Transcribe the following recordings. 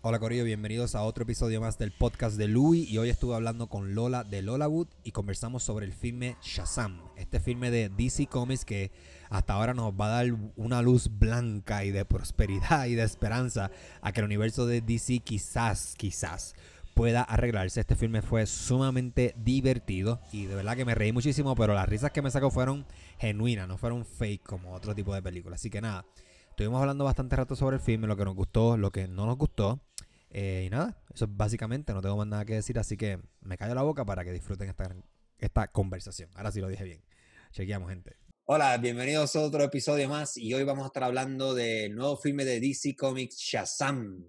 Hola Corillo, bienvenidos a otro episodio más del podcast de Louis y hoy estuve hablando con Lola de Lolawood y conversamos sobre el filme Shazam, este filme de DC Comics que hasta ahora nos va a dar una luz blanca y de prosperidad y de esperanza a que el universo de DC quizás, quizás pueda arreglarse. Este filme fue sumamente divertido y de verdad que me reí muchísimo, pero las risas que me sacó fueron genuinas, no fueron fake como otro tipo de películas. Así que nada, estuvimos hablando bastante rato sobre el filme, lo que nos gustó, lo que no nos gustó. Eh, y nada, eso es básicamente, no tengo más nada que decir, así que me callo la boca para que disfruten esta, esta conversación. Ahora sí lo dije bien. Chequeamos, gente. Hola, bienvenidos a otro episodio más y hoy vamos a estar hablando del nuevo filme de DC Comics Shazam.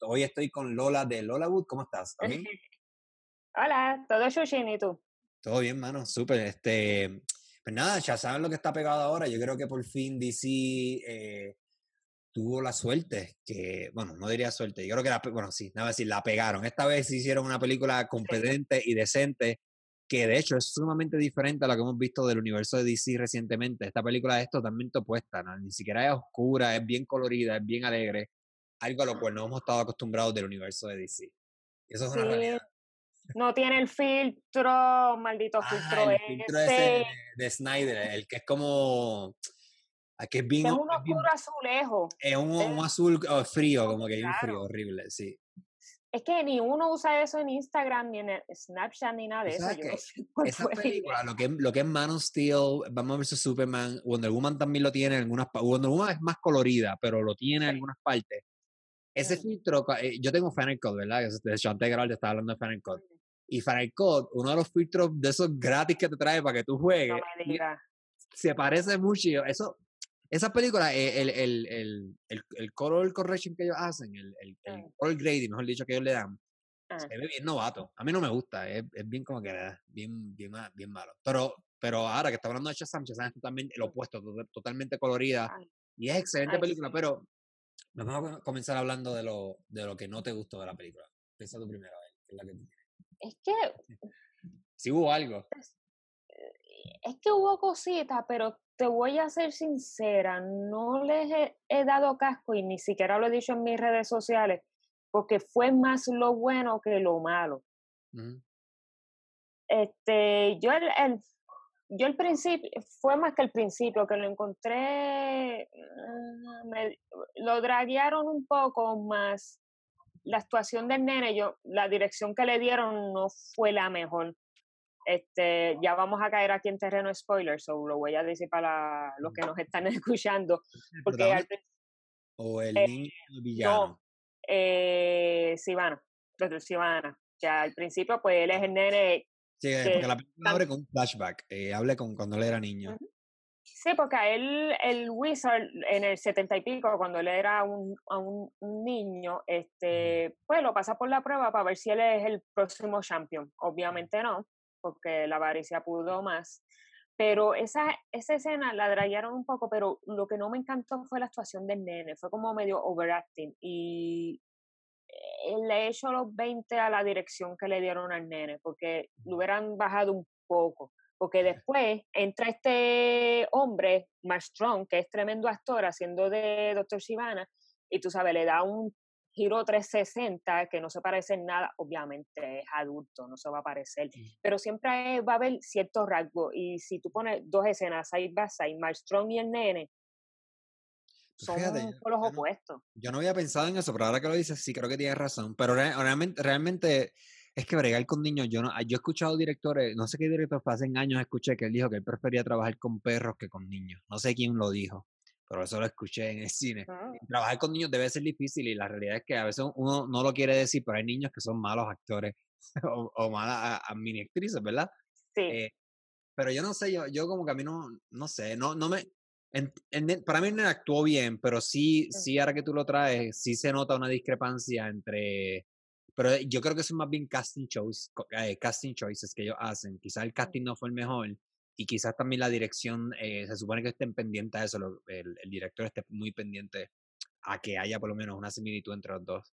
Hoy estoy con Lola de Lolawood. ¿Cómo estás? ¿También? Hola, todo Shushin y tú. Todo bien, mano, súper. Este, pues nada, Shazam es lo que está pegado ahora. Yo creo que por fin DC eh, tuvo la suerte que, bueno, no diría suerte, yo creo que la, bueno, sí, nada decir, la pegaron. Esta vez hicieron una película competente y decente, que de hecho es sumamente diferente a lo que hemos visto del universo de DC recientemente. Esta película es totalmente opuesta, ¿no? ni siquiera es oscura, es bien colorida, es bien alegre, algo a lo cual no hemos estado acostumbrados del universo de DC. eso es una realidad. No tiene el filtro, maldito ah, filtro. El filtro ese de Snyder, el que es como Aquí es bien. Es un oscuro azulejo. Es un, un azul oh, frío, como que es un frío horrible, sí. Es que ni uno usa eso en Instagram, ni en Snapchat, ni nada de eso. esa película, lo que, lo que es Man of Steel, Batman vs. Superman, Wonder Woman también lo tiene en algunas partes. Wonder Woman es más colorida, pero lo tiene en algunas partes. Ese filtro, eh, yo tengo Final Cut, ¿verdad? De hecho, antes de te estaba hablando de Final Cut. Y Final Cut, uno de los filtros de esos gratis que te trae para que tú juegues, se parece mucho. Eso, esa película, eh, el, el, el, el, color correction que ellos hacen, el, el, el color grading, mejor dicho, que ellos le dan, se ve bien novato. A mí no me gusta, es, es bien como que bien, bien, bien malo. Pero, pero ahora que está hablando de Shazam, Shazam es totalmente el opuesto, totalmente colorida. Y es excelente película, pero vamos a comenzar hablando de lo, de lo que no te gustó de la película. Piensa tu primera vez, es la que Es que... Si hubo algo. Es que hubo cositas, pero te voy a ser sincera, no les he, dado casco y ni siquiera lo he dicho en mis redes sociales, porque fue más lo bueno que lo malo. Este, yo el, yo el principio, fue más que el principio, que lo encontré, ah, me, lo draguearon un poco más. La actuación del nene, yo, la dirección que le dieron no fue la mejor. Este, ya vamos a caer aquí en terreno spoilers, o lo voy a decir para los que nos están escuchando. Porque al, ¿O el eh, niño villano? No, eh, Sivana, Sivana. Que al principio, pues él es el nene. Sí, porque la película abre con un flashback, eh, hable con cuando él era niño. Sí, porque a él, el Wizard, en el setenta y pico, cuando él era un, un, un, niño, este, pues lo pasa por la prueba para ver si él es el próximo champion. Obviamente no porque la avaricia pudo más. Pero esa, esa escena la draguearon un poco, pero lo que no me encantó fue la actuación del nene, fue como medio overacting y eh, le he hecho los 20 a la dirección que le dieron al nene, porque lo hubieran bajado un poco, porque después entra este hombre, Mark Strong, que es tremendo actor, haciendo de Dr. Shivana, y tú sabes, le da un giro 360 que no se parece en nada, obviamente es adulto, no se va a parecer, pero siempre va a haber ciertos rasgos y si tú pones dos escenas, ahí vas, ahí Strong y el nene, pues son los opuestos. yo no había pensado en eso, pero ahora que lo dices, sí creo que tienes razón, pero realmente, realmente es que bregar con niños, yo no, yo he escuchado directores, no sé qué director hace años escuché que él dijo que él prefería trabajar con perros que con niños, no sé quién lo dijo pero eso lo escuché en el cine. Ah. Trabajar con niños debe ser difícil y la realidad es que a veces uno no lo quiere decir, pero hay niños que son malos actores o, malas a, mini actrices, ¿verdad? Sí. Eh, pero yo no sé, yo, yo como que a mí no, no sé, no, no me... para mí no actuó bien, pero sí, sí, ahora que tú lo traes, sí se nota una discrepancia entre... Pero yo creo que son más bien casting, choice, eh, casting choices que ellos hacen. Quizás el casting no fue el mejor, y quizás también la dirección, eh, se supone que estén pendientes a eso, el, el, director esté muy pendiente a que haya por lo menos una similitud entre los dos.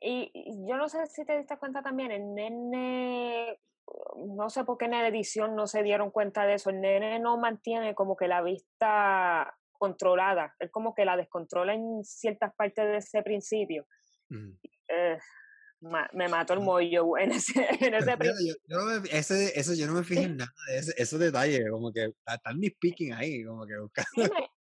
Y, yo no sé si te diste cuenta también, el nene, no sé por qué en la edición no se dieron cuenta de eso, el nene no mantiene como que la vista controlada. Él como que la descontrola en ciertas partes de ese principio. Eh, me mató el mollo en ese, en ese yo, yo no me, ese, eso yo no me fijo en nada de ese, esos detalles, como que están mis speaking ahí, como que buscando.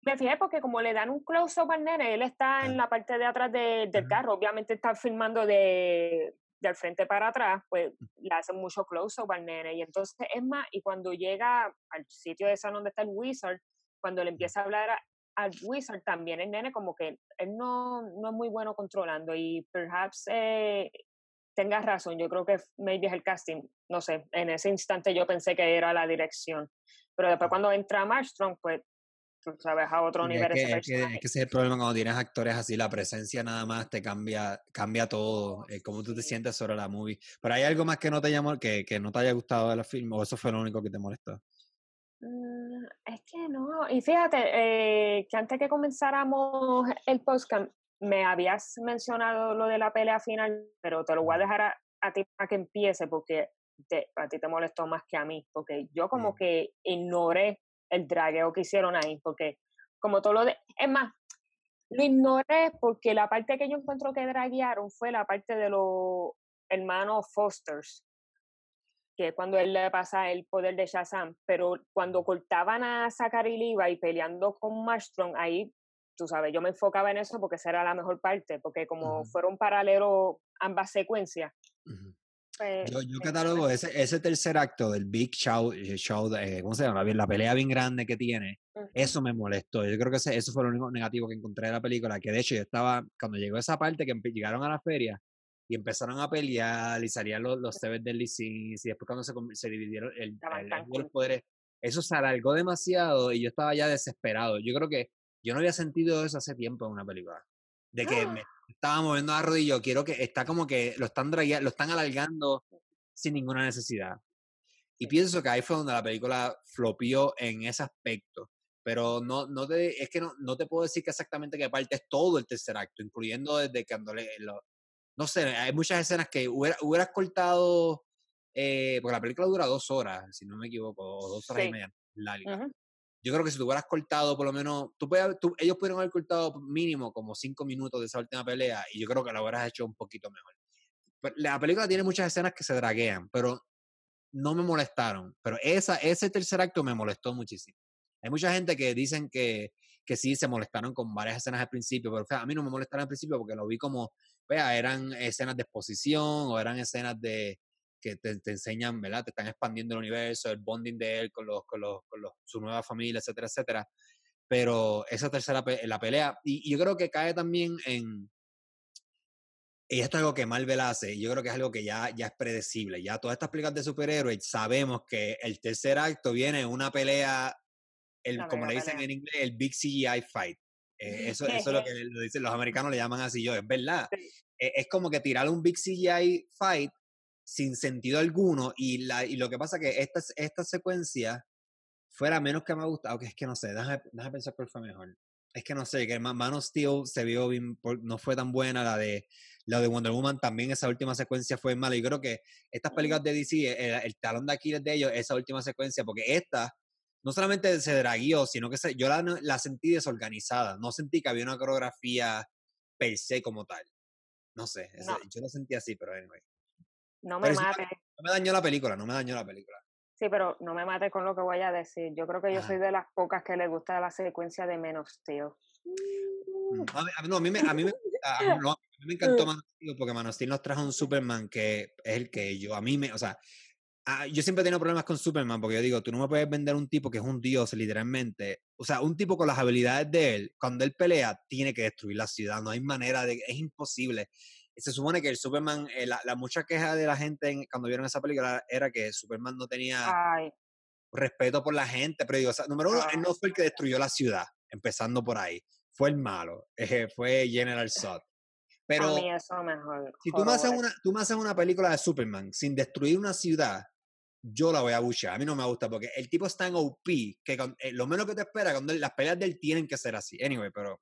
me, fijé porque como le dan un close-up al nene, él está en la parte de atrás de, del carro, obviamente está filmando de, del frente para atrás, pues le hacen mucho close-up al nene. Y entonces es más, y cuando llega al sitio de esa donde está el wizard, cuando le empieza a hablar al wizard también el nene como que él no, no es muy bueno controlando y perhaps eh, tengas razón, yo creo que maybe es el casting, no sé, en ese instante yo pensé que era la dirección, pero después cuando entra Marstrom, pues tú sabes a otro nivel. Es que, es, que, ese es el problema cuando tienes actores así, la presencia nada más te cambia, cambia todo, eh, cómo tú te sientes sobre la movie. Pero hay algo más que no te llamó, que, que no te haya gustado de la film, o eso fue lo único que te molestó. Mm, es que no, y fíjate, eh, que antes que comenzáramos el podcast, me habías mencionado lo de la pelea final, pero te lo voy a dejar a, ti para que empiece, porque a ti te molestó más que a mí, porque yo como que ignoré el dragueo que hicieron ahí, porque como todo lo de... Es más, lo ignoré porque la parte que yo encuentro que draguearon fue la parte de los hermanos Fosters, que cuando él le pasa el poder de Shazam, pero cuando cortaban a Zachary Levi peleando con Marstrom, ahí, tú sabes, yo me enfocaba en eso porque esa era la mejor parte, porque como fueron paralelos ambas secuencias. Pues, yo, yo catalogo ese, ese tercer acto del Big Show, eh, show eh, ¿cómo se llama? La pelea bien grande que tiene, eso me molestó. Yo creo que ese, eso fue lo único negativo que encontré de la película, que de hecho yo estaba, cuando llegó esa parte que llegaron a la feria, y empezaron a pelear y salían los, los Seven Deadly Sins y después cuando se, se dividieron el, los poderes, eso se alargó demasiado y yo estaba ya desesperado. Yo creo que yo no había sentido eso hace tiempo en una película. De que me estaba moviendo la rodilla, quiero que está como que lo están, lo están alargando sin ninguna necesidad. Y pienso que ahí fue donde la película flopió en ese aspecto. Pero no, no te, es que no, no te puedo decir que exactamente qué parte es todo el tercer acto, incluyendo desde que cuando le, no sé, hay muchas escenas que hubieras cortado, eh, porque la película dura dos horas, si no me equivoco, o dos horas y media larga. Yo creo que si tú hubieras cortado por lo menos, tú, tú, ellos pudieron haber cortado mínimo como cinco minutos de esa última pelea y yo creo que lo hubieras hecho un poquito mejor. La película tiene muchas escenas que se draguean, pero no me molestaron. Pero esa, ese tercer acto me molestó muchísimo. Hay mucha gente que dicen que, que sí se molestaron con varias escenas al principio, pero a mí no me molestaron al principio porque lo vi como vea, eran escenas de exposición o eran escenas de que te, enseñan, ¿verdad? Te están expandiendo el universo, el bonding de él con, los, con, los, con los, su nueva familia, etcétera, etcétera. Pero esa tercera la pelea, y, yo creo que cae también en, y esto es algo que Marvel hace, y yo creo que es algo que ya, ya es predecible. Ya todas estas películas de superhéroes sabemos que el tercer acto viene una pelea, el, como le dicen en inglés, el Big CGI Fight. Eh, eso, eso es lo que lo dicen, los americanos le llaman así yo, es verdad. E, es como que tirar un big CGI fight sin sentido alguno y, la, y lo que pasa que esta, esta secuencia fuera menos que me gusta, aunque es que no sé, déjame, déjame pensar cuál fue mejor. Es que no sé, que Man of Steel se vio bien, no fue tan buena, la de, la de Wonder Woman también esa última secuencia fue mala. Y creo que estas películas de DC, el, el talón de Aquiles de ellos, esa última secuencia, porque esta no solamente se draguió, sino que yo la, la, sentí desorganizada. No sentí que había una coreografía per se como tal. No sé, yo lo sentí así, pero anyway. No me mate. No me dañó la película, no me dañó la película. Sí, pero no me mate con lo que voy a decir. Yo creo que yo soy de las pocas que le gusta la secuencia de menos, tío. Mm, a mí, no, a mí me, a mí me, a mí me encantó Man porque Man nos trajo un Superman que es el que yo, a mí me, o sea, Ah, yo siempre he tenido problemas con Superman porque yo digo, tú no me puedes vender un tipo que es un dios, literalmente. O sea, un tipo con las habilidades de él, cuando él pelea, tiene que destruir la ciudad. No hay manera de. Es imposible. Se supone que el Superman, eh, la, mucha queja de la gente cuando vieron esa película era que Superman no tenía respeto por la gente. Pero digo, o sea, número uno, él no fue el que destruyó la ciudad, empezando por ahí. Fue el malo. Eh, fue General Zod. Pero si tú me, haces una, tú me haces una película de Superman sin destruir una ciudad, yo la voy a buchar. A mí no me gusta porque el tipo está en OP, que eh, lo menos que te espera, cuando las peleas de él tienen que ser así. Anyway, pero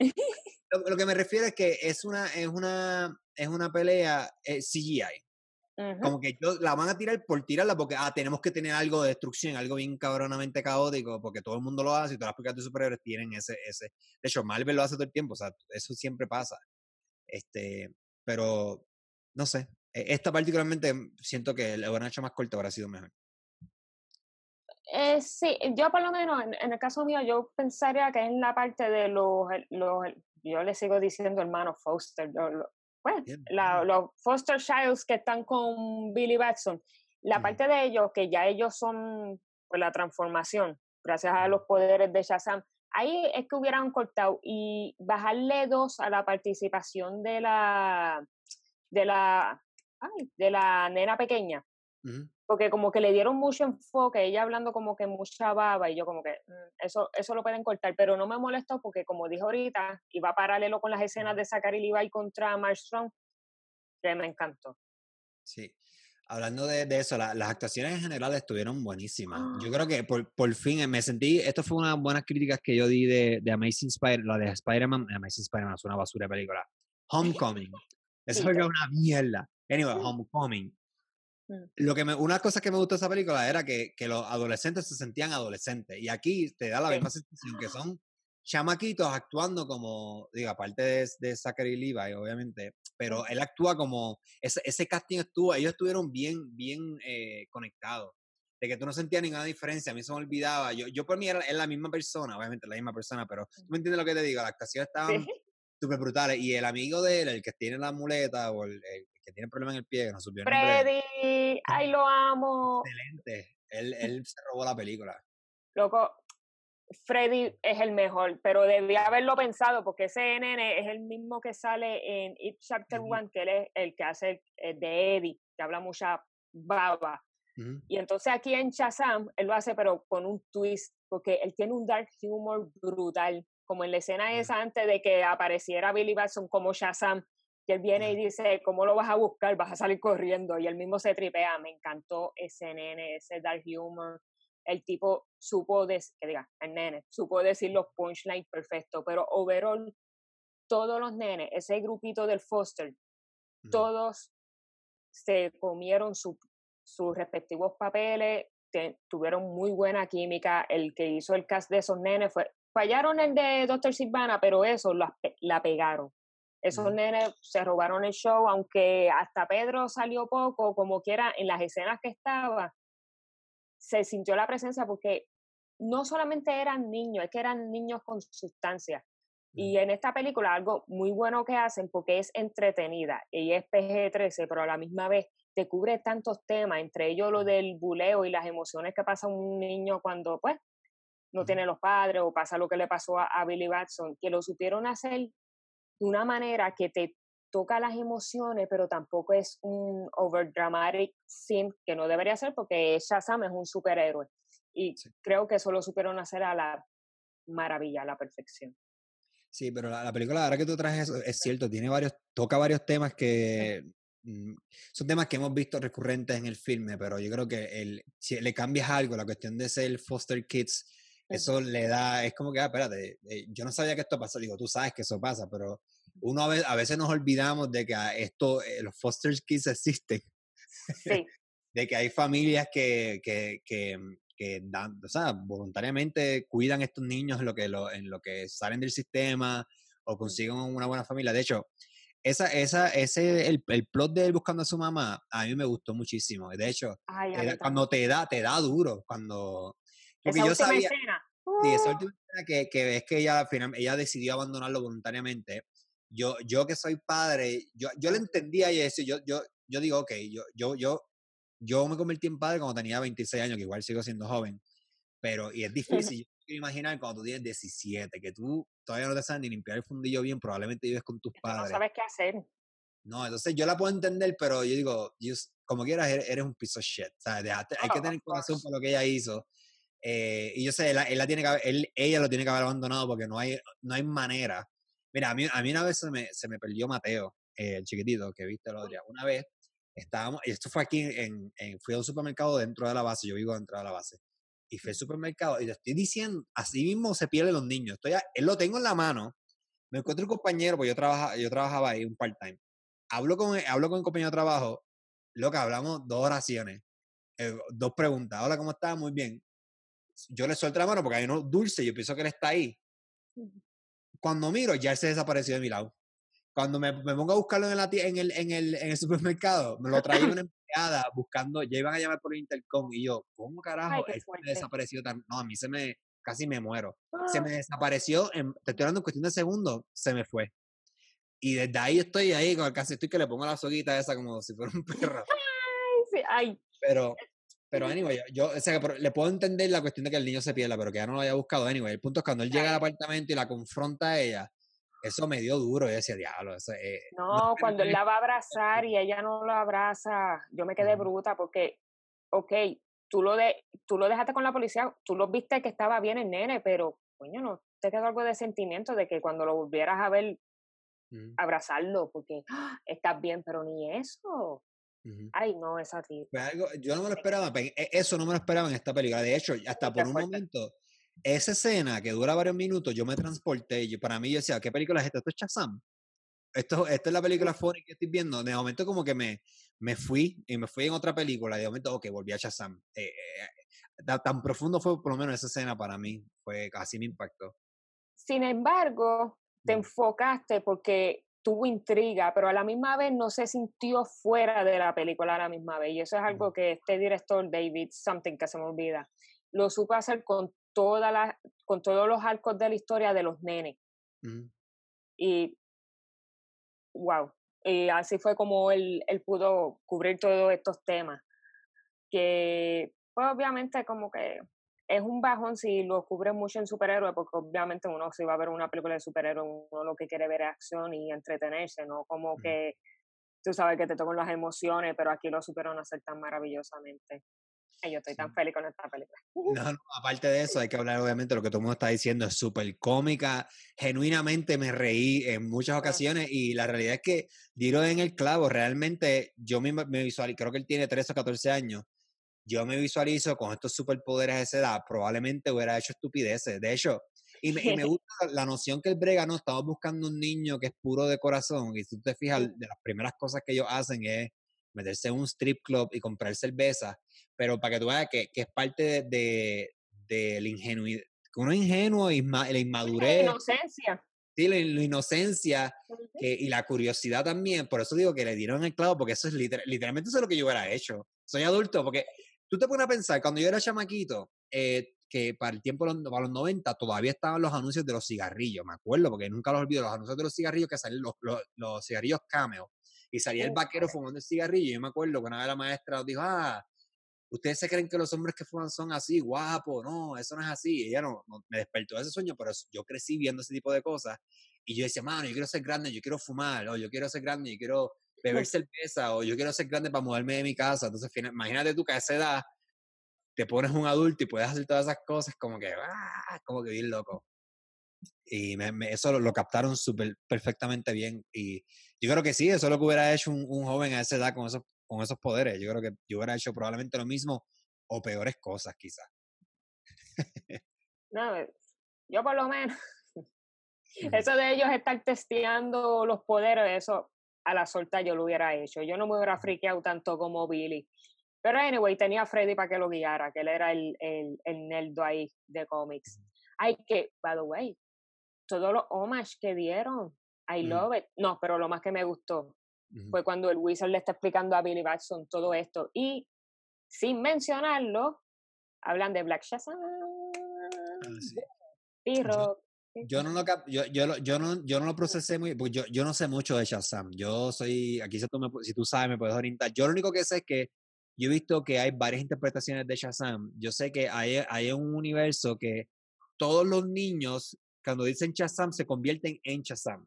lo, que me refiero es que es una, es una, es una pelea eh, CGI. Como que la van a tirar por tirarla porque, ah, tenemos que tener algo de destrucción, algo bien cabronamente caótico, porque todo el mundo lo hace y todas las películas de superhéroes tienen ese, ese. De hecho, Marvel lo hace todo el tiempo, o sea, eso siempre pasa. Este, pero, no sé, e, esta particularmente siento que el hubieran hecho más corto habrá sido mejor. Eh, sí, yo por lo menos, en, el caso mío, yo pensaría que en la parte de los, los yo le sigo diciendo hermano Foster, bueno, pues, los Foster Childs que están con Billy Batson, la parte de ellos, que ya ellos son pues, la transformación, gracias a los poderes de Shazam, ahí es que hubieran cortado y bajarle dos a la participación de la de la de la nena pequeña porque como que le dieron mucho enfoque, ella hablando como que mucha baba y yo como que mm, eso eso lo pueden cortar, pero no me molestó porque como dijo ahorita, iba paralelo con las escenas de Zachary Levi contra Mark Strong, que me encantó. Sí. Hablando de, de eso, las actuaciones en general estuvieron buenísimas. Yo creo que por, por fin me sentí, esto fue una buenas críticas que yo di de, de Amazing Spider, la de Spider-Man, Amazing Spider-Man es una basura de película. Homecoming. Eso fue una mierda. Anyway, Homecoming. Mm. Lo que me, una cosa que me gustó de esa película era que, que, los adolescentes se sentían adolescentes. Y aquí te da la misma sensación que son chamaquitos actuando como, digo, aparte de, de Zachary Levi, obviamente, pero él actúa como, ese, ese casting estuvo, ellos estuvieron bien, bien eh, conectados. De que tú no sentías ninguna diferencia, a mí se me olvidaba. Yo, yo por mí era, es la misma persona, obviamente la misma persona, pero tú me entiendes lo que te digo, las actuaciones estaban súper brutales. Y el amigo de él, el que tiene la muleta o el, que tiene problema en el pie, que no supió Freddy, ay, lo amo. Excelente. Él, él se robó la película. Loco, Freddy es el mejor, pero debía haberlo pensado porque ese nene es el mismo que sale en It Chapter One, que él es el que hace el de Eddie, que habla mucha baba. Y entonces aquí en Shazam, él lo hace pero con un twist, porque él tiene un dark humor brutal, como en la escena esa antes de que apareciera Billy Batson como Shazam, que él viene y dice, ¿cómo lo vas a buscar? Vas a salir corriendo. Y él mismo se tripea. Me encantó ese nene, ese dark humor el tipo supo, decir, que diga, el nene, supo decir los punchlines perfecto, pero overall, todos los nenes, ese grupito del Foster, todos se comieron sus respectivos papeles, tuvieron muy buena química, el que hizo el cast de esos nenes fue, fallaron el de Dr. Silvana, pero eso la, la pegaron. Esos nenes se robaron el show, aunque hasta Pedro salió poco, como quiera, en las escenas que estaba, se sintió la presencia porque no solamente eran niños, es que eran niños con sustancia. Y en esta película algo muy bueno que hacen porque es entretenida y es PG-13, pero a la misma vez te cubre tantos temas, entre ellos lo del buleo y las emociones que pasa un niño cuando pues no tiene los padres o pasa lo que le pasó a, a Billy Batson, que lo supieron hacer de una manera que te toca las emociones, pero tampoco es un overdramatic scene que no debería ser porque Shazam es un superhéroe. Y creo que eso lo supieron hacer a la maravilla, a la perfección. Sí, pero la, película, ahora que tú traes eso, es cierto, tiene varios, toca varios temas que mm, son temas que hemos visto recurrentes en el filme, pero yo creo que el, si le cambias algo, la cuestión de ser foster kids, eso le da, es como que, ah, espérate, eh, yo no sabía que esto pasa, digo, tú sabes que eso pasa, pero uno a veces, nos olvidamos de que esto, eh, los foster kids existen. Sí. de que hay familias que, que, que, que, dan, o sea, voluntariamente cuidan a estos niños en lo que, lo, en lo que salen del sistema o consiguen una buena familia. De hecho, esa, esa, ese, el, el plot de él buscando a su mamá, a mí me gustó muchísimo. De hecho, cuando te da, te da duro, cuando... Porque esa yo sabía, escena. Sí, esa ¡Uh! última escena que, que ves que ella, ella decidió abandonarlo voluntariamente yo, yo que soy padre, yo, yo le entendía y eso, yo, yo, yo digo, ok, yo, yo, yo, yo me convertí en padre cuando tenía 26 años, que igual sigo siendo joven, pero, y es difícil, yo imaginar cuando tú tienes 17, que tú todavía no te sabes ni limpiar el fundillo bien, probablemente vives con tus padres. No sabes qué hacer. No, entonces yo la puedo entender, pero yo digo, como quieras, eres, un piece of shit. ¿sabes? hay que tener corazón por lo que ella hizo. Eh, y yo sé, él, la tiene que él, ella lo tiene que haber abandonado porque no hay, no hay manera Mira, a mí, a mí una vez se me, se me perdió Mateo, eh, el chiquitito que viste el otro día. Una vez estábamos, y esto fue aquí, en, en, fui a un supermercado dentro de la base, yo vivo dentro de la base. Y fui al supermercado y te estoy diciendo, así mismo se pierden los niños. Estoy, él lo tengo en la mano. Me encuentro un compañero, pues yo, trabaja, yo trabajaba ahí un part-time. Hablo con, hablo con un compañero de trabajo Lo que hablamos dos oraciones, eh, dos preguntas. Hola, ¿cómo estás? Muy bien. Yo le suelto la mano porque hay uno dulce, yo pienso que él está ahí. Cuando miro, ya él se desapareció de mi lado. Cuando me, me pongo a buscarlo en, la, en, el, en, el, en el supermercado, me lo traía una empleada buscando, ya iban a llamar por el intercom y yo, ¿cómo carajo? él se desapareció tan... No, a mí se me, casi me muero. Se me ¡Ah! desapareció, en, te estoy hablando en cuestión de segundos, se me fue. Y desde ahí estoy ahí, con el casi estoy que le pongo la soguita esa como si fuera un perro. Ay, sí, ay. Pero, pero anyway, yo, o sea, le puedo entender la cuestión de que el niño se pierda, pero que ya no lo haya buscado. Anyway, el punto es cuando él llega al apartamento y la confronta a ella, eso me dio duro. Yo decía, diablo. Eso, eh, no, cuando él la va a abrazar y ella no lo abraza, yo me quedé bruta porque, ok, tú lo, de, tú lo dejaste con la policía, tú lo viste que estaba bien el nene, pero, coño, no te quedó algo de sentimiento de que cuando lo volvieras a ver abrazarlo porque ¡ah! estás bien, pero ni eso. Ay, no, es así. yo no me lo esperaba, e, eso no me lo esperaba en esta película. De hecho, hasta por un momento, esa escena que dura varios minutos, yo me transporté. Yo, para mí, yo decía, ¿qué película es esta? ¿Esto es Shazam? Esto, esta es la película funny que estoy viendo. De momento, como que me, me fui y me fui en otra película. De momento, ok, volví a Shazam. Eh, eh, tan profundo fue por lo menos esa escena para mí. Fue casi me impactó. Sin embargo, te enfocaste porque tuvo intriga, pero a la misma vez no se sintió fuera de la película a la misma vez. Y eso es algo que este director, David Something, que se me olvida, lo supo hacer con, toda la, con todos los arcos de la historia de los nenes. Y, wow, y así fue como él, él pudo cubrir todos estos temas. Que, pues obviamente como que es un bajón si lo cubre mucho en superhéroe, porque obviamente uno si va a ver una película de superhéroe, uno lo que quiere ver es acción y entretenerse, no como que tú sabes que te tocan las emociones, pero aquí lo supieron hacer tan maravillosamente. Y yo estoy tan feliz con esta película. No, no, aparte de eso, hay que hablar obviamente lo que todo el mundo está diciendo, es súper cómica, genuinamente me reí en muchas ocasiones y la realidad es que dieron en el clavo, realmente yo me, me visual, creo que él tiene 13 o 14 años, yo me visualizo con estos superpoderes a esa edad, probablemente hubiera hecho estupideces. De hecho, y me, gusta la noción que el brega, no, estamos buscando un niño que es puro de corazón. Y si tú te fijas, de las primeras cosas que ellos hacen es meterse en un strip club y comprar cerveza. Pero para que tú veas que, que es parte de, de, la ingenuidad, uno ingenuo y la inmadurez. La inocencia. Sí, la, inocencia y la curiosidad también. Por eso digo que le dieron el clavo, porque eso es literalmente eso es lo que yo hubiera hecho. Soy adulto, porque tú te pones a pensar, cuando yo era chamaquito, eh, que para el tiempo, para los 90, todavía estaban los anuncios de los cigarrillos, me acuerdo, porque nunca los olvido, los anuncios de los cigarrillos que salían los, los, cigarrillos cameo, y salía el vaquero fumando el cigarrillo, y yo me acuerdo que una vez la maestra nos dijo, ah, ustedes se creen que los hombres que fuman son así, guapos, no, eso no es así, y ella no, me despertó ese sueño, pero yo crecí viendo ese tipo de cosas, y yo decía, mano, yo quiero ser grande, yo quiero fumar, o yo quiero ser grande, yo quiero beber cerveza o yo quiero ser grande para moverme de mi casa. Entonces, imagínate tú que a esa edad te pones un adulto y puedes hacer todas esas cosas como que, ¡ah! como que bien loco. Y eso lo, captaron súper perfectamente bien. Y yo creo que sí, eso es lo que hubiera hecho un, joven a esa edad con esos, con esos poderes. Yo creo que yo hubiera hecho probablemente lo mismo o peores cosas, quizás. no, yo por lo menos. Eso de ellos estar testeando los poderes, eso a la solta yo lo hubiera hecho. Yo no me hubiera friqueado tanto como Billy. Pero anyway, tenía a Freddy para que lo guiara, que él era el, el, el nerdo ahí de cómics. Hay que, by the way, todos los homage que dieron, I love it. No, pero lo más que me gustó fue cuando el Wizard le está explicando a Billy Batson todo esto. Y sin mencionarlo, hablan de Black Shazam. Ah, yo no lo yo, yo, yo, no, yo no lo procesé muy, porque yo, yo no sé mucho de Shazam. Yo soy, aquí si tú, me, si tú sabes, me puedes orientar. Yo lo único que sé es que yo he visto que hay varias interpretaciones de Shazam. Yo sé que hay, hay un universo que todos los niños, cuando dicen Shazam, se convierten en Shazam.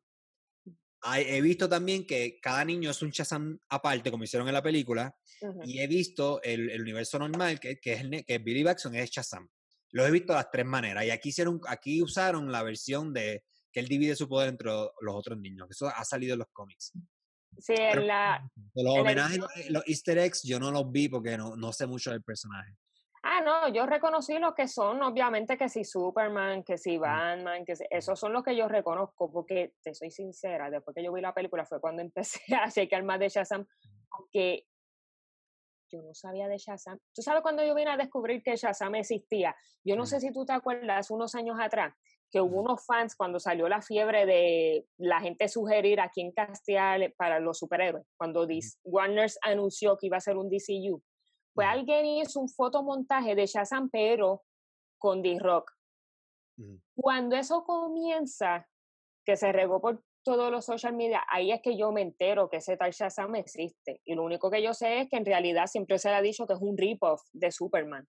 he visto también que cada niño es un Shazam aparte, como hicieron en la película, y he visto el, el universo normal, que, que, es que Billy Baxon es Shazam. Los he visto de las tres maneras. Y aquí, hicieron, aquí usaron la versión de que él divide su poder entre los otros niños. Eso ha salido en los cómics. Sí, en la. Los homenajes, los, easter eggs, yo no los vi porque no, no sé mucho del personaje. Ah, no, yo reconocí los que son, obviamente, que si Superman, que si Batman, que esos son los que yo reconozco, porque te soy sincera, después que yo vi la película fue cuando empecé a chequear más de Shazam, que yo no sabía de Shazam. ¿Tú sabes cuando yo vine a descubrir que Shazam existía? Yo no sé si tú te acuerdas, unos años atrás, que hubo unos fans cuando salió la fiebre de la gente sugerir a quién castear para los superhéroes, cuando Warner anunció que iba a ser un DCU. Pues alguien hizo un fotomontaje de Shazam, pero con D-Rock. Cuando eso comienza, que se regó por todos los social media, ahí es que yo me entero que ese tal Shazam existe. Y lo único que yo sé es que en realidad siempre se le ha dicho que es un rip-off de Superman.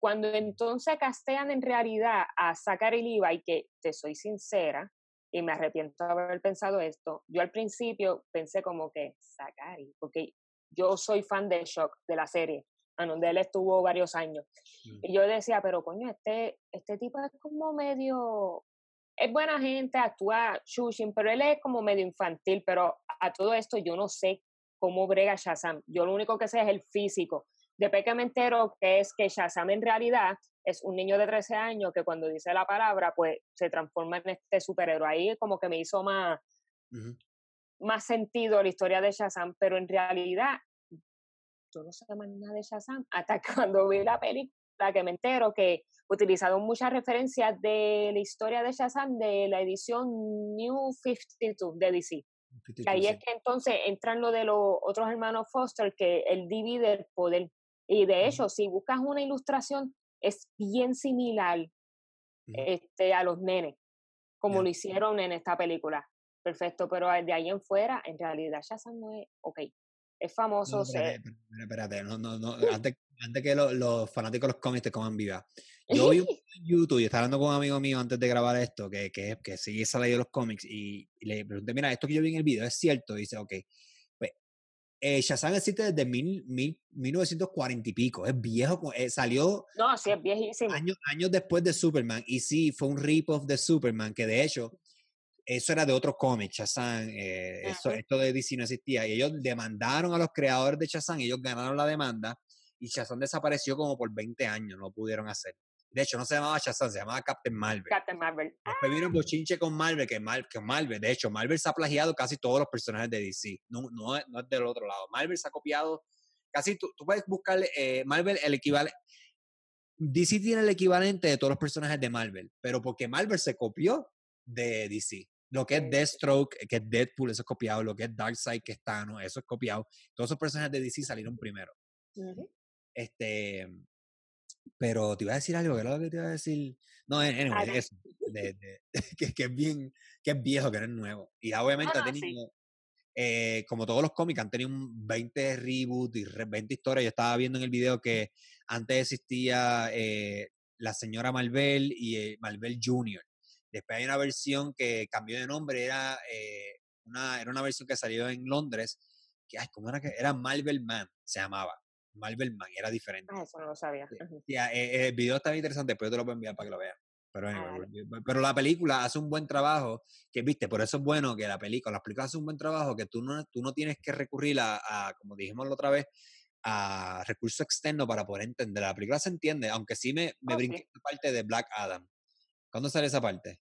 Cuando entonces castean en realidad a Zachary Levi, que te soy sincera, y me arrepiento de haber pensado esto, yo al principio pensé como que Zachary, porque yo soy fan de Shock, de la serie, a donde él estuvo varios años. Mm. Y yo decía, pero coño, este, este tipo es como medio es buena gente, actúa Shushin, pero él es como medio infantil, pero a todo esto yo no sé cómo brega Shazam. Yo lo único que sé es el físico. De que me entero que es que Shazam en realidad es un niño de 13 años que cuando dice la palabra, pues se transforma en este superhéroe. Ahí como que me hizo más, más sentido la historia de Shazam, pero en realidad yo no sé más nada de Shazam hasta cuando vi la película que me entero que utilizado muchas referencias de la historia de Shazam de la edición New 52 de DC. ahí es que entonces entran lo de los otros hermanos Foster, que él divide el poder. Y de hecho, si buscas una ilustración, es bien similar este, a los nenes, como lo hicieron en esta película. Perfecto, pero de ahí en fuera, en realidad Shazam no es, ok, es famoso. espérate, espérate, no, no, no, antes, antes que los fanáticos de los cómics te coman viva. Yo vi un en YouTube y estaba hablando con un amigo mío antes de grabar esto, que, que, que sí se leído los cómics, y, le pregunté, mira, esto que yo vi en el video es cierto, y dice, ok, pues eh, Shazam existe desde mil, mil, 1940 y pico, es viejo, eh, salió no, sí, es viejísimo. Años, años después de Superman, y sí, fue un rip-off de Superman, que de hecho, eso era de otro cómic, Shazam, eh, eso, esto de DC no existía, y ellos demandaron a los creadores de Shazam, ellos ganaron la demanda, y Shazam desapareció como por 20 años, no lo pudieron hacer. De hecho, no se llamaba Shazam, se llamaba Captain Marvel. Captain Marvel. Después vino ah. bochinche con Marvel, que, Marvel, de hecho, Marvel se ha plagiado casi todos los personajes de DC. No, no, no es del otro lado. Marvel se ha copiado casi, tú, tú puedes buscarle, eh, Marvel, el equivalente. DC tiene el equivalente de todos los personajes de Marvel, pero porque Marvel se copió de DC. Lo que es Deathstroke, que es Deadpool, eso es copiado. Lo que es Darkseid, que es Thanos, eso es copiado. Todos esos personajes de DC salieron primero. Este, pero te iba a decir algo, que era lo que te iba a decir. No, anyway, eso, de, que, que, es bien, que es viejo, que no es nuevo. Y obviamente ha tenido, eh, como todos los cómics, han tenido un 20 reboots y 20 historias. Yo estaba viendo en el video que antes existía eh, la señora Marvel y eh, Marvel Jr. Después hay una versión que cambió de nombre, era, una, era una versión que salió en Londres, que, ay, ¿cómo era que? Era Marvel Man, se llamaba. Marvel Man, era diferente. Ah, eso no lo sabía. Eh, el video está interesante, pero yo te lo voy a enviar para que lo veas. Pero, ah, pero la película hace un buen trabajo, que viste, por eso es bueno que la película, las películas hacen un buen trabajo, que tú no, tú no tienes que recurrir a, como dijimos la otra vez, a recursos externos para poder entender. La película se entiende, aunque sí me, me brinqué la parte de Black Adam. ¿Cuándo sale esa parte?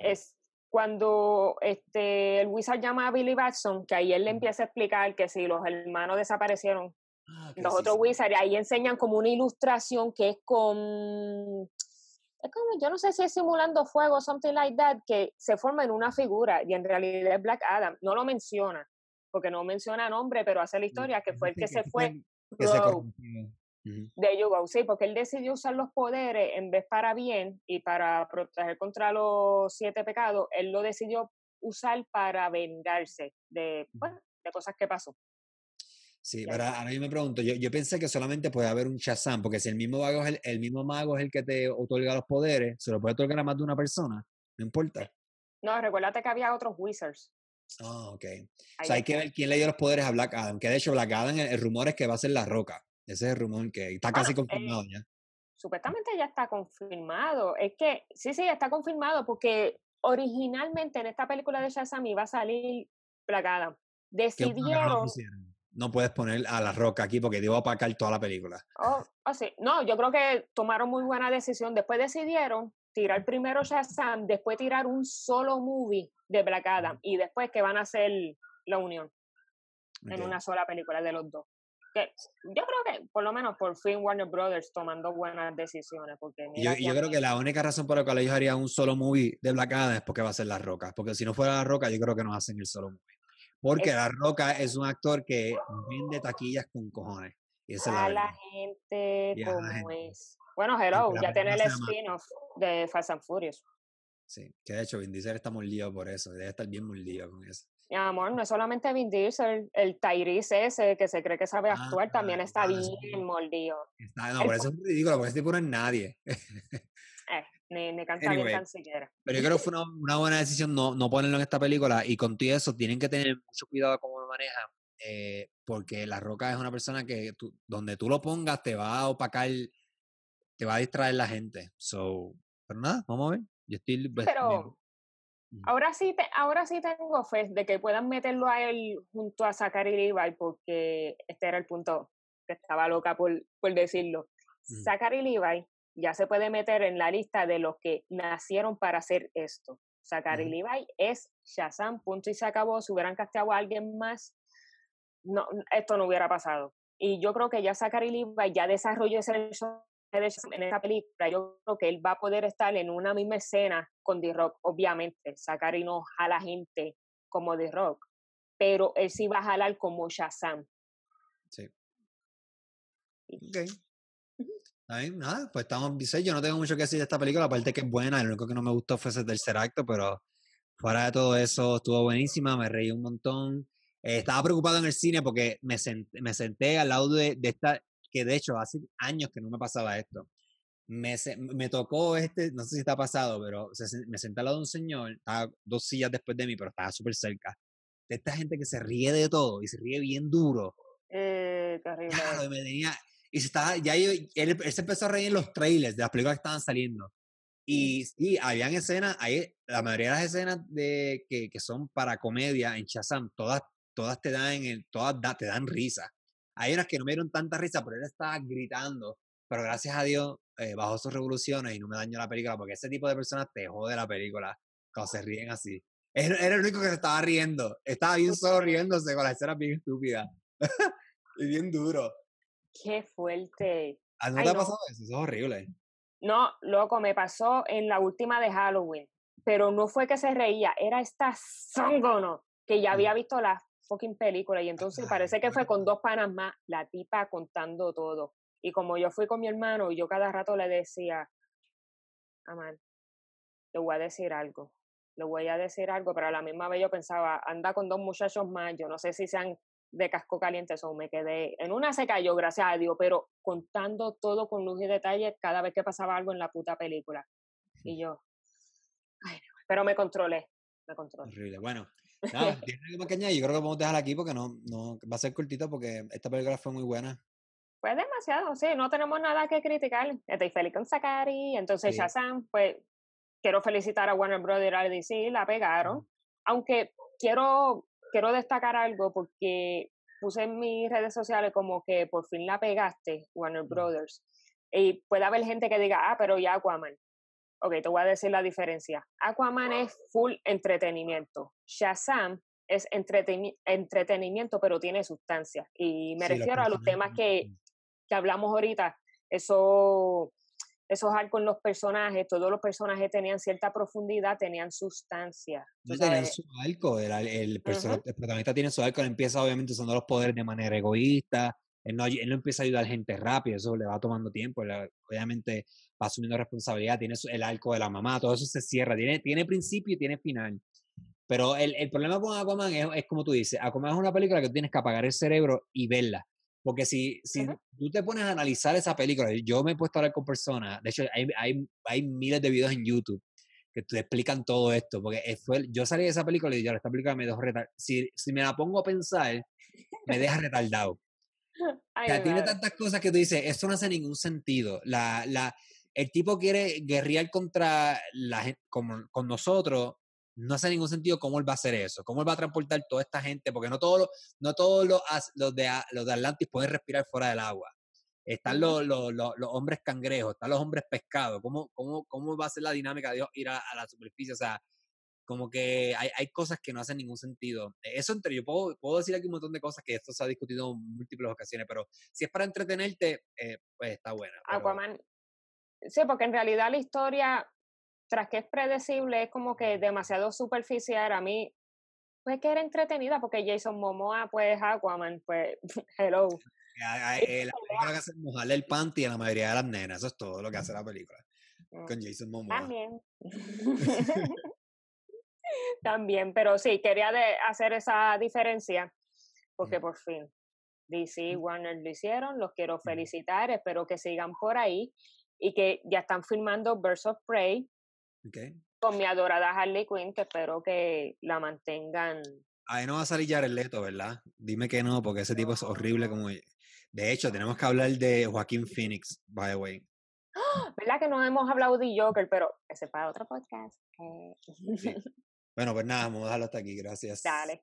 Es cuando este, el Wizard llama a Billy Batson, que ahí él le empieza a explicar que si los hermanos desaparecieron, Ah, los otros wizards, ahí enseñan como una ilustración que es con, es como, yo no sé si es simulando fuego, something like that, que se forma en una figura y en realidad es Black Adam. No lo menciona, porque no menciona nombre, pero hace la historia que fue el que se fue. De Yugo, sí, porque él decidió usar los poderes en vez para bien y para proteger contra los siete pecados, él lo decidió usar para vengarse de, de cosas que pasó. Sí, pero ahora yo me pregunto, yo, yo, pensé que solamente puede haber un Shazam, porque si el mismo mago es el, el, mismo mago es el que te otorga los poderes, se lo puede otorgar a más de una persona, no importa. No, recuérdate que había otros Wizards. Ah, ok. o sea, hay que ver quién le dio los poderes a Black Adam, que de hecho Black Adam, el, rumor es que va a ser la roca. Ese es el rumor que está casi confirmado ya. Supuestamente ya está confirmado. Es que, sí, sí, está confirmado, porque originalmente en esta película de Shazam iba a salir Black Adam. Decidieron no puedes poner a la roca aquí porque te iba a opacar toda la película. Oh, oh, sí. No, yo creo que tomaron muy buena decisión. Después decidieron tirar primero Shazam, después tirar un solo movie de Black Adam y después que van a hacer la unión en una sola película de los dos. Que yo creo que por lo menos por fin Warner Brothers tomando buenas decisiones. Porque yo, yo creo que la única razón por la cual ellos harían un solo movie de Black Adam es porque va a ser La Roca. Porque si no fuera La Roca, yo creo que no hacen el solo movie. Porque La Roca es un actor que vende taquillas con cojones. Y esa es la, gente como es. Bueno, Hello, ya tiene el spin-off de Fast and Furious. Sí, que de hecho Vin Diesel está mollido por eso, debe estar bien mollido con eso. Mi amor, no es solamente Vin Diesel, el Tyrese ese que se cree que sabe actuar ah, también está bien moldido. no, por eso es ridículo, porque ese tipo no es nadie. eh, ni, ni canta bien tan siquiera. Pero yo creo que fue una, una, buena decisión no, no ponerlo en esta película y con todo eso tienen que tener mucho cuidado cómo lo manejan, eh, porque La Roca es una persona que tú, donde tú lo pongas te va a opacar, te va a distraer la gente. So, pero nada, vamos a ver. Yo estoy, pues, pero, Ahora sí, te, ahora sí tengo fe de que puedan meterlo a él junto a Zachary Levi, porque este era el punto que estaba loca por, por decirlo. Zachary Levi ya se puede meter en la lista de los que nacieron para hacer esto. Zachary Levi es Shazam, punto y se acabó. Si hubieran casteado a alguien más, no, esto no hubiera pasado. Y yo creo que ya Zachary Levi ya desarrolló ese en esa película, yo creo que él va a poder estar en una misma escena con The Rock, obviamente, sacar y no a la gente como The Rock, pero él sí va a jalar como Shazam. Sí. Ok. Ahí, nada, pues estamos, yo no tengo mucho que decir de esta película, aparte que es buena, lo único que no me gustó fue ese tercer acto, pero fuera de todo eso estuvo buenísima, me reí un montón. Eh, estaba preocupado en el cine porque me senté, me senté al lado de, de, esta, que de hecho hace años que no me pasaba esto. Me, me tocó este, no sé si está pasado, pero me senté al lado de un señor, estaba dos sillas después de mí, pero estaba súper cerca. De esta gente que se ríe de todo y se ríe bien duro. Eh, Claro, y me tenía, y se estaba, ya él, él, se empezó a reír en los trailers de las películas que estaban saliendo. Y sí, habían escenas, hay, la mayoría de las escenas de, que, que son para comedia en Shazam, todas, todas te dan, el, todas te dan risa. Hay unas que no me dieron tanta risa, pero él estaba gritando. Pero gracias a Dios, eh, bajo sus revoluciones y no me dañó la película, porque ese tipo de personas te jode la película cuando se ríen así. Era, el único que se estaba riendo. Estaba bien solo riéndose con la escena bien estúpida. y bien duro. Qué fuerte. ¿A no te ha pasado eso? Eso es horrible. No, loco, me pasó en la última de Halloween. Pero no fue que se reía, era esta zongono que ya había visto la fucking película. Y entonces parece que fue con dos panas más, la tipa contando todo. Y como yo fui con mi hermano, yo cada rato le decía, Amar, le voy a decir algo, le voy a decir algo, pero a la misma vez yo pensaba, anda con dos muchachos más, yo no sé si sean de casco caliente, o me quedé, en una se cayó, gracias a Dios, pero contando todo con luz y detalle cada vez que pasaba algo en la puta película. Y yo, ay, pero me controlé, me controlé. Horrible. Bueno, no, tiene algo más que añadir. Yo creo que podemos dejar aquí porque no, no va a ser cortito porque esta película fue muy buena. Pues demasiado, sí, no tenemos nada que criticar. Estoy feliz con Sakari, entonces Shazam, pues quiero felicitar a Warner Brothers y a DC, la pegaron. Aunque quiero, quiero destacar algo porque puse en mis redes sociales como que por fin la pegaste, Warner Brothers. Y puede haber gente que diga, ah, pero ya Aquaman. Ok, te voy a decir la diferencia. Aquaman es full entretenimiento. Shazam es entretenimiento, pero tiene sustancia. Y me refiero a los temas que, que hablamos ahorita. Eso, esos arcos en los personajes, todos los personajes tenían cierta profundidad, tenían sustancia. No tenían su arco, el, el, protagonista tiene su arco, él empieza obviamente usando los poderes de manera egoísta, él no, él no empieza a ayudar a gente rápido, eso le va tomando tiempo, obviamente va asumiendo responsabilidad, tiene el arco de la mamá, todo eso se cierra, tiene, tiene principio y tiene final. Pero el, el problema con Aquaman es, es, como tú dices, Aquaman es una película que tienes que apagar el cerebro y verla. Porque si, si tú te pones a analizar esa película, yo me he puesto a hablar con personas, de hecho hay, hay, hay miles de videos en YouTube que te explican todo esto, porque fue, yo salí de esa película y yo, esta película me dejó retardado. Si, si me la pongo a pensar, me deja retardado. o sea, tiene tantas cosas que tú dices, esto no hace ningún sentido. La, la, el tipo quiere guerrear contra la gente, como, con nosotros, no hace ningún sentido cómo él va a hacer eso, cómo él va a transportar toda esta gente, porque no todos los, no todos los, los, de, los de Atlantis pueden respirar fuera del agua. Están los, los, los, hombres cangrejos, están los hombres pescados. ¿Cómo, cómo, ¿Cómo va a ser la dinámica de ir a, la superficie? O sea, como que hay, hay cosas que no hacen ningún sentido. Eso entre yo puedo, puedo decir aquí un montón de cosas que esto se ha discutido en múltiples ocasiones, pero si es para entretenerte, eh, pues está buena. Aquaman, sí, porque en realidad la historia, tras que es predecible, es como que demasiado superficial. A mí, pues que era entretenida, porque Jason Momoa, pues Aquaman, pues, hello. Eh, la película que hace es mojarle el panty a la mayoría de las nenas, eso es todo lo que hace la película. Mm, con Jason Momoa. También. También, pero sí, quería de hacer esa diferencia porque por fin DC y Warner lo hicieron, los quiero felicitar, espero que sigan por ahí y que ya están filmando Birds of Prey con mi adorada Harley Quinn, que espero que la mantengan. Ahí no va a salir Jared Leto, ¿verdad? Dime que no, porque ese tipo es horrible como... De hecho, tenemos que hablar de Joaquín Phoenix, by the way. ¡Ah! ¿Verdad que no hemos hablado de Joker? Pero ese para otro podcast. Bueno, pues nada, vamos a dejarlo hasta aquí. Gracias. Dale.